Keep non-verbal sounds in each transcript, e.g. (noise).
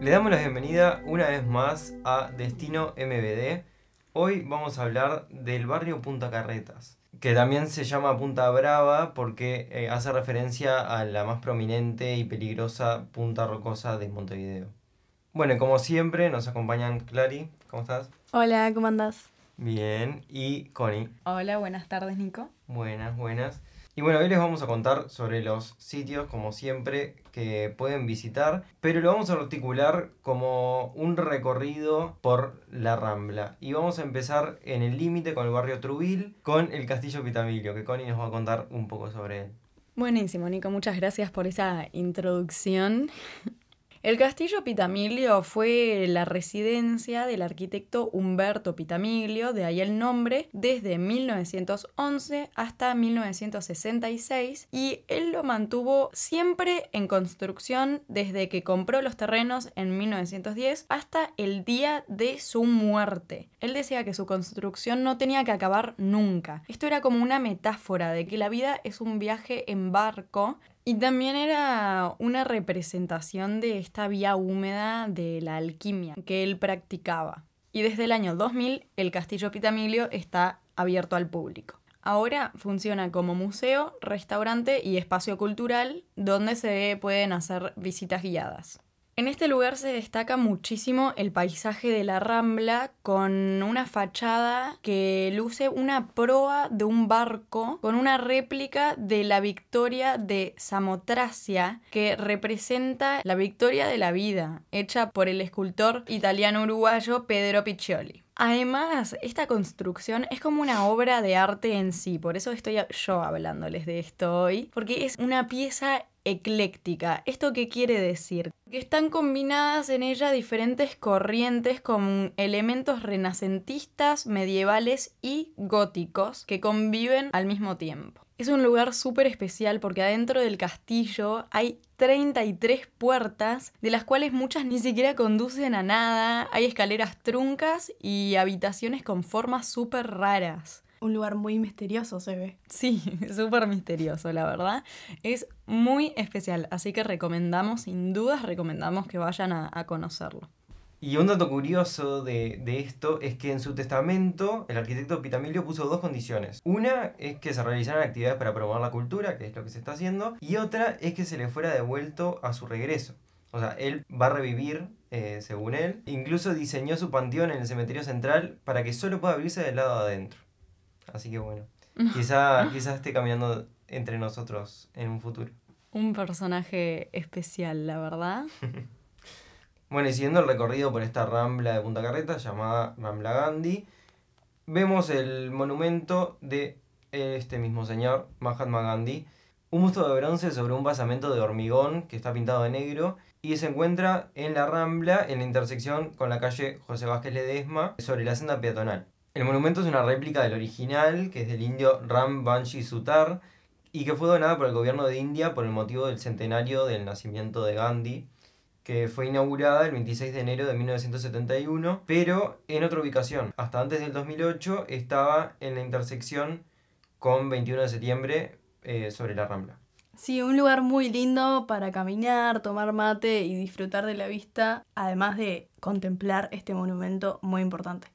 Le damos la bienvenida una vez más a Destino MBD. Hoy vamos a hablar del barrio Punta Carretas, que también se llama Punta Brava porque eh, hace referencia a la más prominente y peligrosa punta rocosa de Montevideo. Bueno, como siempre nos acompañan Clary, ¿cómo estás? Hola, ¿cómo andás? Bien, y Connie. Hola, buenas tardes, Nico. Buenas, buenas. Y bueno, hoy les vamos a contar sobre los sitios, como siempre, que pueden visitar, pero lo vamos a articular como un recorrido por la Rambla. Y vamos a empezar en el límite con el barrio Trubil, con el Castillo Pitamilio, que Connie nos va a contar un poco sobre él. Buenísimo, Nico, muchas gracias por esa introducción. El castillo Pitamilio fue la residencia del arquitecto Humberto Pitamilio, de ahí el nombre, desde 1911 hasta 1966 y él lo mantuvo siempre en construcción desde que compró los terrenos en 1910 hasta el día de su muerte. Él decía que su construcción no tenía que acabar nunca. Esto era como una metáfora de que la vida es un viaje en barco y también era una representación de esta vía húmeda de la alquimia que él practicaba. Y desde el año 2000 el Castillo Pitamilio está abierto al público. Ahora funciona como museo, restaurante y espacio cultural donde se pueden hacer visitas guiadas. En este lugar se destaca muchísimo el paisaje de la Rambla con una fachada que luce una proa de un barco con una réplica de la victoria de Samotracia que representa la victoria de la vida, hecha por el escultor italiano-uruguayo Pedro Piccioli. Además, esta construcción es como una obra de arte en sí, por eso estoy yo hablándoles de esto hoy, porque es una pieza ecléctica. ¿Esto qué quiere decir? Que están combinadas en ella diferentes corrientes con elementos renacentistas, medievales y góticos que conviven al mismo tiempo. Es un lugar súper especial porque adentro del castillo hay 33 puertas, de las cuales muchas ni siquiera conducen a nada, hay escaleras truncas y habitaciones con formas súper raras un lugar muy misterioso se ve. Sí, (laughs) súper misterioso, la verdad. Es muy especial, así que recomendamos, sin dudas recomendamos que vayan a, conocerlo. Y un dato curioso de, esto es que en su testamento el arquitecto Pitamilio puso dos condiciones. Una es que se realizaran actividades para promover la cultura, que es lo que se está haciendo, y otra es que se le fuera devuelto a su regreso. O sea, él va a revivir, eh, según él. Incluso diseñó su panteón en el cementerio central para que solo pueda abrirse del lado de adentro. Así que bueno, (laughs) quizá, quizá esté caminando entre nosotros en un futuro. Un personaje especial, la verdad. (laughs) bueno, y siguiendo el recorrido por esta rambla de Punta Carreta llamada Rambla Gandhi, vemos el monumento de este mismo señor, Mahatma Gandhi, un busto de bronce sobre un basamento de hormigón que está pintado de negro y se encuentra en la Rambla en la intersección con la calle José Vázquez Ledesma sobre la senda peatonal. El monumento es una réplica del original, que es del indio Ram Banshi Sutar, y que fue donada por el gobierno de India por el motivo del centenario del nacimiento de Gandhi, que fue inaugurada el 26 de enero de 1971, pero en otra ubicación. Hasta antes del 2008 estaba en la intersección con 21 de septiembre eh, sobre la Rambla. Sí, un lugar muy lindo para caminar, tomar mate y disfrutar de la vista, además de contemplar este monumento muy importante.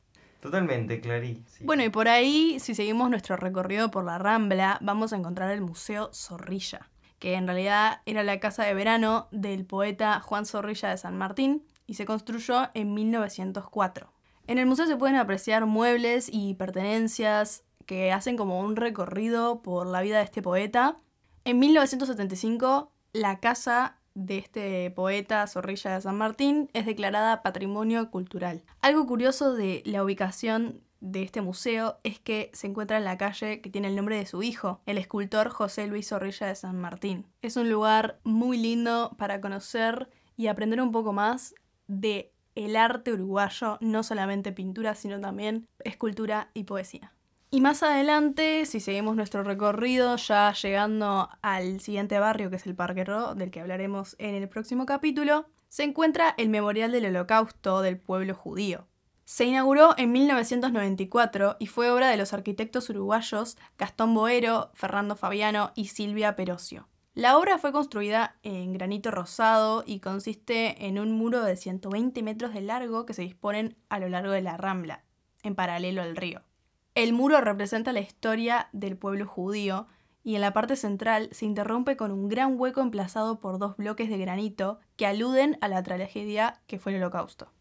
Totalmente, Clarí. Bueno, y por ahí, si seguimos nuestro recorrido por la Rambla, vamos a encontrar el Museo Zorrilla, que en realidad era la casa de verano del poeta Juan Zorrilla de San Martín y se construyó en 1904. En el museo se pueden apreciar muebles y pertenencias que hacen como un recorrido por la vida de este poeta. En 1975, la casa de este poeta Zorrilla de San Martín es declarada Patrimonio Cultural. Algo curioso de la ubicación de este museo es que se encuentra en la calle que tiene el nombre de su hijo, el escultor José Luis Zorrilla de San Martín. Es un lugar muy lindo para conocer y aprender un poco más de el arte uruguayo, no solamente pintura, sino también escultura y poesía. Y más adelante, si seguimos nuestro recorrido, ya llegando al siguiente barrio, que es el Parque Ro, del que hablaremos en el próximo capítulo, se encuentra el Memorial del Holocausto del pueblo judío. Se inauguró en 1994 y fue obra de los arquitectos uruguayos Gastón Boero, Fernando Fabiano y Silvia Perocio. La obra fue construida en granito rosado y consiste en un muro de 120 metros de largo que se disponen a lo largo de la rambla, en paralelo al río. El muro representa la historia del pueblo judío y en la parte central se interrumpe con un gran hueco emplazado por dos bloques de granito que aluden a la tragedia que fue el holocausto.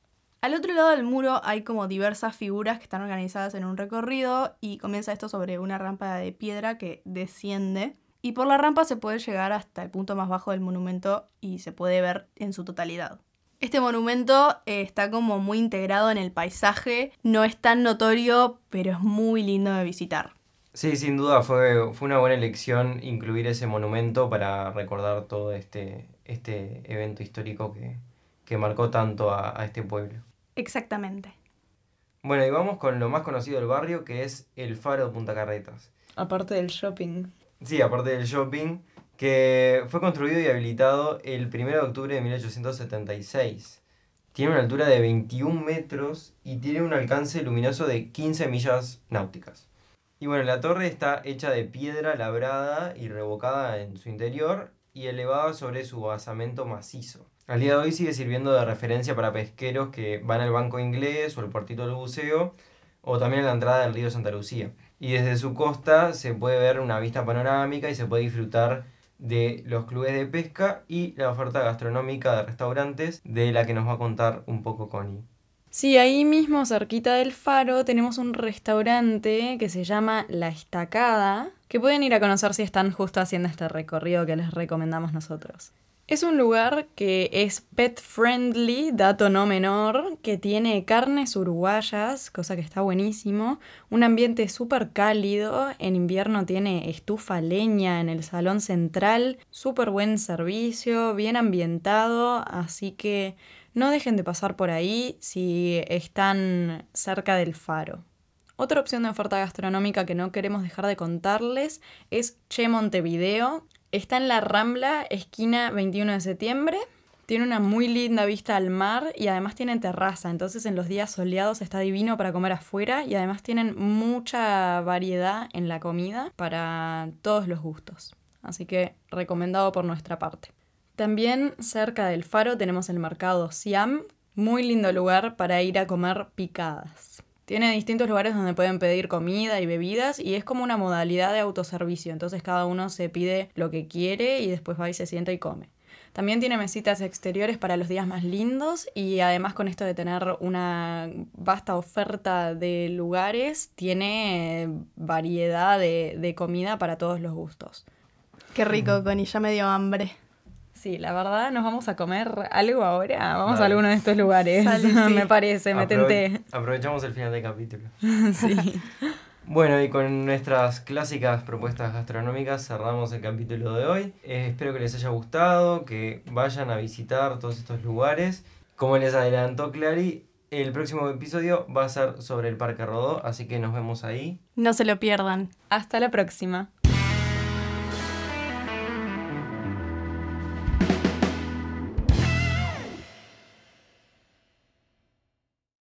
Al otro lado del muro hay como diversas figuras que están organizadas en un recorrido y comienza esto sobre una rampa de piedra que desciende y por la rampa se puede llegar hasta el punto más bajo del monumento y se puede ver en su totalidad. Este monumento eh, está como muy integrado en el paisaje, no es tan notorio, pero es muy lindo de visitar. Sí, sin duda fue, fue una buena elección incluir ese monumento para recordar todo este, este evento histórico que, que marcó tanto a, a este pueblo. Exactamente. Bueno, y vamos con lo más conocido del barrio, que es el Faro de Punta Carretas. Aparte del shopping. Sí, aparte del shopping, que fue construido y habilitado el 1 de octubre de 1876. Tiene una altura de 21 metros y tiene un alcance luminoso de 15 millas náuticas. Y bueno, la torre está hecha de piedra labrada y revocada en su interior y elevada sobre su basamento macizo. Al día de hoy sigue sirviendo de referencia para pesqueros que van al banco inglés o al puertito del buceo o también a la entrada del río Santa Lucía. Y desde su costa se puede ver una vista panorámica y se puede disfrutar de los clubes de pesca y la oferta gastronómica de restaurantes de la que nos va a contar un poco Connie. Sí, ahí mismo, cerquita del faro, tenemos un restaurante que se llama La Estacada, que pueden ir a conocer si están justo haciendo este recorrido que les recomendamos nosotros. Es un lugar que es pet friendly, dato no menor, que tiene carnes uruguayas, cosa que está buenísimo, un ambiente súper cálido, en invierno tiene estufa leña en el salón central, súper buen servicio, bien ambientado, así que no dejen de pasar por ahí si están cerca del faro. Otra opción de oferta gastronómica que no queremos dejar de contarles es Che Montevideo, Está en la Rambla, esquina 21 de septiembre. Tiene una muy linda vista al mar y además tiene terraza, entonces en los días soleados está divino para comer afuera y además tienen mucha variedad en la comida para todos los gustos. Así que recomendado por nuestra parte. También cerca del faro tenemos el mercado Siam, muy lindo lugar para ir a comer picadas. Tiene distintos lugares donde pueden pedir comida y bebidas y es como una modalidad de autoservicio. Entonces cada uno se pide lo que quiere y después va y se sienta y come. También tiene mesitas exteriores para los días más lindos y además con esto de tener una vasta oferta de lugares, tiene variedad de, de comida para todos los gustos. Qué rico, Connie, ya me dio hambre. Sí, la verdad, nos vamos a comer algo ahora. Vamos a alguno de estos lugares. (laughs) me parece, me tenté. Aprovechamos el final del capítulo. (laughs) sí. Bueno, y con nuestras clásicas propuestas gastronómicas cerramos el capítulo de hoy. Eh, espero que les haya gustado, que vayan a visitar todos estos lugares. Como les adelantó Clary, el próximo episodio va a ser sobre el Parque Rodó, así que nos vemos ahí. No se lo pierdan. Hasta la próxima.